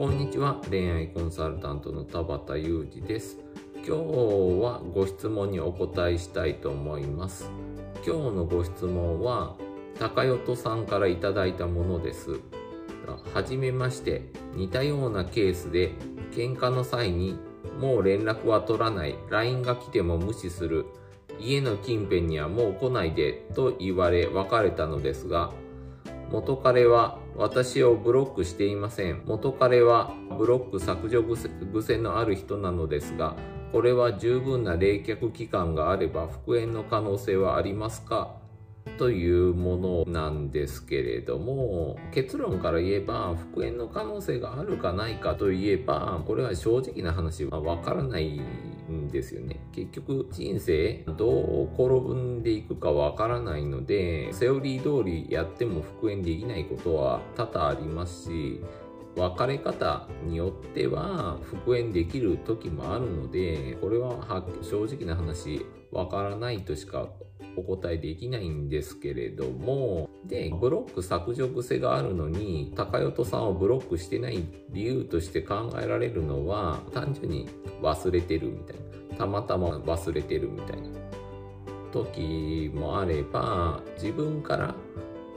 こんにちは。恋愛コンサルタントの田畑裕二です。今日はご質問にお答えしたいと思います。今日のご質問は高代さんからいただいたものです。はじめまして。似たようなケースで喧嘩の際にもう連絡は取らない。LINE が来ても無視する。家の近辺にはもう来ないでと言われ別れたのですが元彼は私をブロックしていません。元彼はブロック削除癖のある人なのですが、これは十分な冷却期間があれば復縁の可能性はありますか？というものなんですけれども結論から言えば復縁の可能性があるかないかといえばこれは正直な話はわからないんですよね。結局人生どう転ぶんでいくかわからないのでセオリー通りやっても復縁できないことは多々ありますし別れ方によっては復縁できる時もあるのでこれは正直な話わからないとしかお答えできないんですけれども。でブロック削除癖があるのに高代さんをブロックしてない理由として考えられるのは単純に忘れてるみたいな。たまたま忘れてるみたいな時もあれば自分から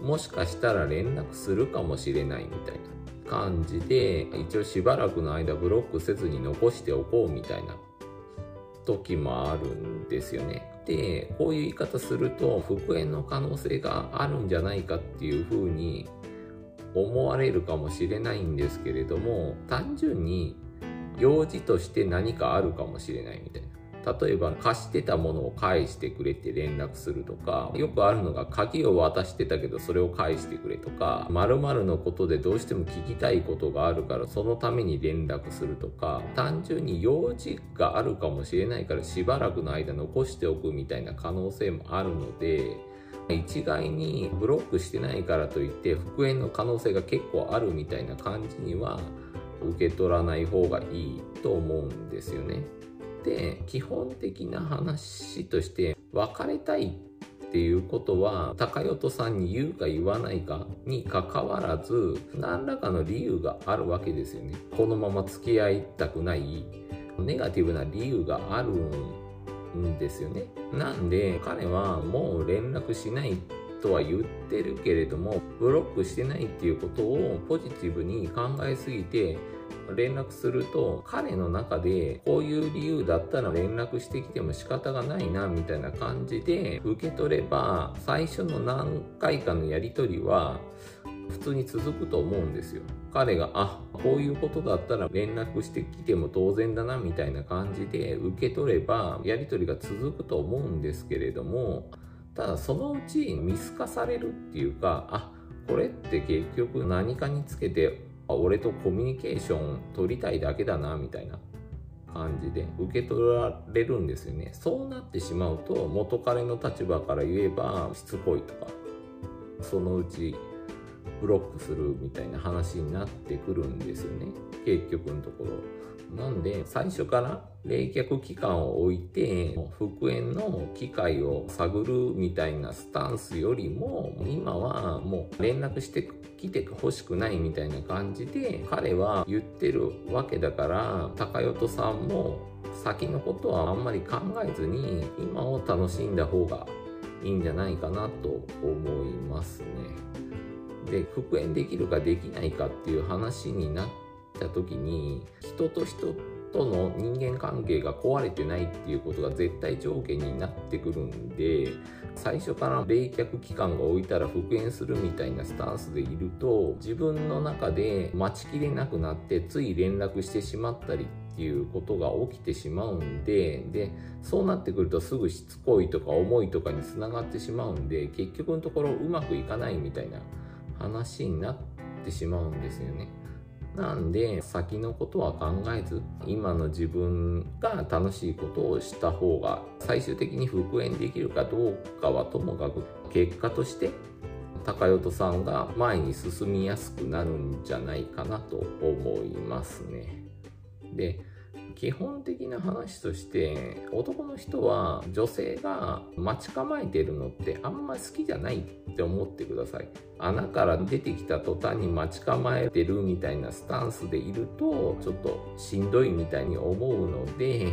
もしかしたら連絡するかもしれないみたいな感じで一応しばらくの間ブロックせずに残しておこうみたいな時もあるんですよね。で、こういう言い方すると復縁の可能性があるんじゃないかっていうふうに思われるかもしれないんですけれども、単純に用事として何かあるかもしれないみたいな。例えば貸してたものを返してくれって連絡するとか、よくあるのが鍵を渡してたけどそれを返してくれとか、〇〇のことでどうしても聞きたいことがあるからそのために連絡するとか、単純に用事があるかもしれないからしばらくの間残しておくみたいな可能性もあるので、一概にブロックしてないからといって復縁の可能性が結構あるみたいな感じには受け取らない方がいいと思うんですよね。で基本的な話として別れたいっていうことは高代さんに言うか言わないかにかかわらず何らかの理由があるわけですよね。このまま付き合いたくないネガティブな理由があるんですよね。なんで彼はもう連絡しないとは言ってるけれどもブロックしてないっていうことをポジティブに考えすぎて連絡すると彼の中でこういう理由だったら連絡してきても仕方がないなみたいな感じで受け取れば最初の何回かのやり取りは普通に続くと思うんですよ。彼が、あ、こういうことだったら連絡してきても当然だなみたいな感じで受け取ればやり取りが続くと思うんですけれども、ただそのうち見透かされるっていうか、あ、これって結局何かにつけて俺とコミュニケーション取りたいだけだなみたいな感じで受け取られるんですよね。そうなってしまうと元彼の立場から言えばしつこいとかそのうちブロックするみたいな話になってくるんですよね。結局のところ。なんで最初から冷却期間を置いて復縁の機会を探るみたいなスタンスよりも今はもう連絡してきてほしくないみたいな感じで彼は言ってるわけだから高代さんも先のことはあんまり考えずに今を楽しんだ方がいいんじゃないかなと思いますね。で復縁できるかできないかっていう話になっした時に人と人との人間関係が壊れてないっていうことが絶対条件になってくるんで最初から冷却期間が置いたら復縁するみたいなスタンスでいると自分の中で待ちきれなくなってつい連絡してしまったりっていうことが起きてしまうんででそうなってくるとすぐしつこいとか重いとかにつながってしまうんで結局のところうまくいかないみたいな話になってしまうんですよね。なんで先のことは考えず今の自分が楽しいことをした方が最終的に復縁できるかどうかはともかく結果として高代さんが前に進みやすくなるんじゃないかなと思いますね。で基本的な話として男の人は女性が待ち構えてるのってあんま好きじゃないって思ってください穴から出てきた途端に待ち構えてるみたいなスタンスでいるとちょっとしんどいみたいに思うので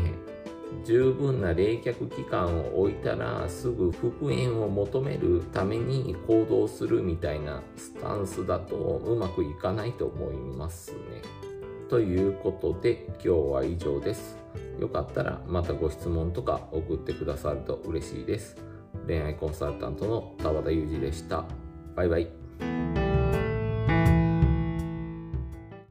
十分な冷却期間を置いたらすぐ復縁を求めるために行動するみたいなスタンスだとうまくいかないと思いますね。ということで今日は以上です。よかったらまたご質問とか送ってくださると嬉しいです。恋愛コンサルタントの田和田裕二でした。バイバイ。